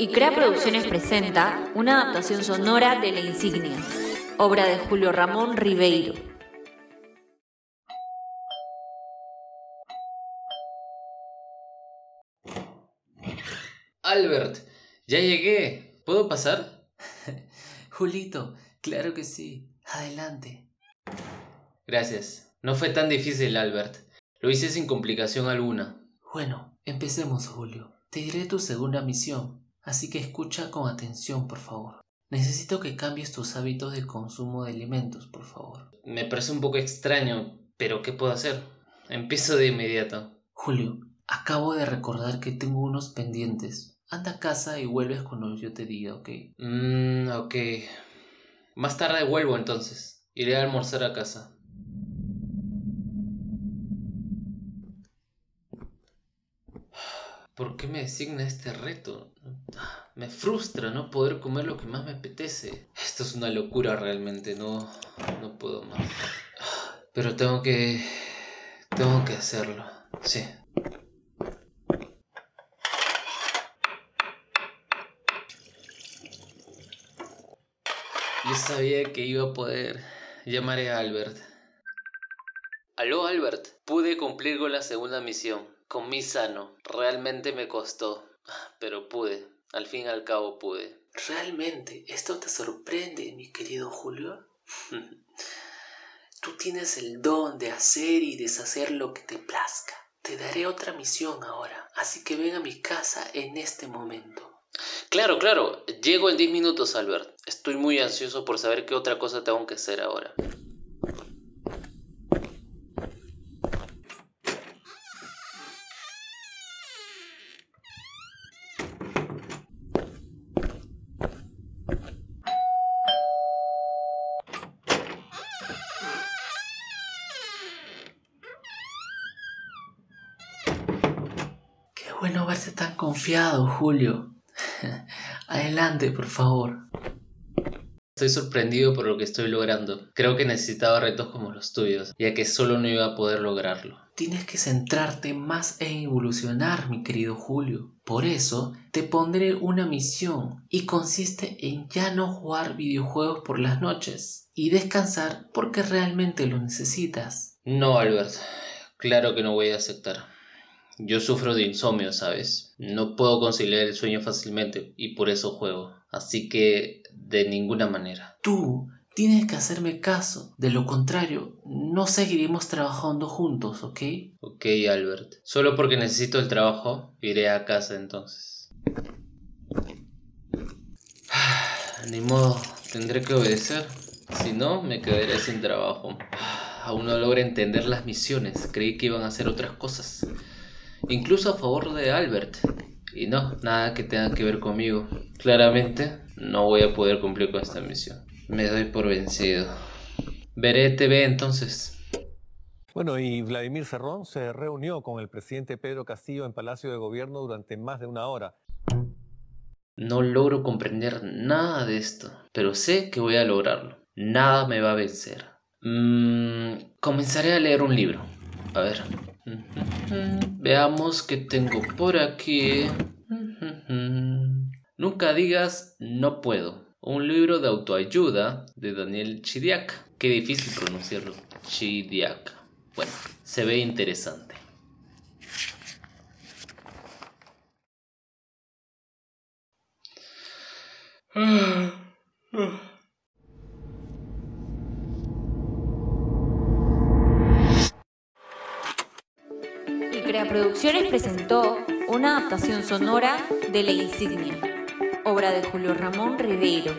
Y Crea Producciones presenta una adaptación sonora de La Insignia, obra de Julio Ramón Ribeiro. Albert, ya llegué. ¿Puedo pasar? Julito, claro que sí. Adelante. Gracias. No fue tan difícil, Albert. Lo hice sin complicación alguna. Bueno, empecemos, Julio. Te diré tu segunda misión, así que escucha con atención, por favor. Necesito que cambies tus hábitos de consumo de alimentos, por favor. Me parece un poco extraño, pero ¿qué puedo hacer? Empiezo de inmediato. Julio, acabo de recordar que tengo unos pendientes. Anda a casa y vuelves cuando yo te diga, ¿ok? Mmm, ok. Más tarde vuelvo entonces. Iré a almorzar a casa. ¿Por qué me designa este reto? Me frustra no poder comer lo que más me apetece. Esto es una locura realmente, no, no puedo más. Pero tengo que... Tengo que hacerlo. Sí. Yo sabía que iba a poder. Llamaré a Albert. Aló Albert, pude cumplir con la segunda misión. Comí sano. Realmente me costó. Pero pude. Al fin y al cabo pude. ¿Realmente esto te sorprende, mi querido Julio? Tú tienes el don de hacer y deshacer lo que te plazca. Te daré otra misión ahora, así que ven a mi casa en este momento. Claro, claro. Llego en 10 minutos, Albert. Estoy muy ansioso por saber qué otra cosa tengo que hacer ahora. Bueno verte tan confiado, Julio. Adelante, por favor. Estoy sorprendido por lo que estoy logrando. Creo que necesitaba retos como los tuyos, ya que solo no iba a poder lograrlo. Tienes que centrarte más en evolucionar, mi querido Julio. Por eso te pondré una misión y consiste en ya no jugar videojuegos por las noches y descansar porque realmente lo necesitas. No, Albert. Claro que no voy a aceptar. Yo sufro de insomnio, ¿sabes? No puedo conciliar el sueño fácilmente y por eso juego. Así que de ninguna manera. Tú tienes que hacerme caso. De lo contrario, no seguiremos trabajando juntos, ¿ok? Ok, Albert. Solo porque necesito el trabajo, iré a casa entonces. Ni modo, tendré que obedecer. Si no, me quedaré sin trabajo. Aún no logro entender las misiones. Creí que iban a hacer otras cosas incluso a favor de Albert. Y no, nada que tenga que ver conmigo. Claramente no voy a poder cumplir con esta misión. Me doy por vencido. Veré TV entonces. Bueno, y Vladimir Cerrón se reunió con el presidente Pedro Castillo en Palacio de Gobierno durante más de una hora. No logro comprender nada de esto, pero sé que voy a lograrlo. Nada me va a vencer. Mm, comenzaré a leer un libro. A ver. Veamos qué tengo por aquí. Nunca digas no puedo. Un libro de autoayuda de Daniel Chidiak. Qué difícil pronunciarlo. Chidiak. Bueno, se ve interesante. Producciones presentó una adaptación sonora de La Insignia, obra de Julio Ramón Ribeiro.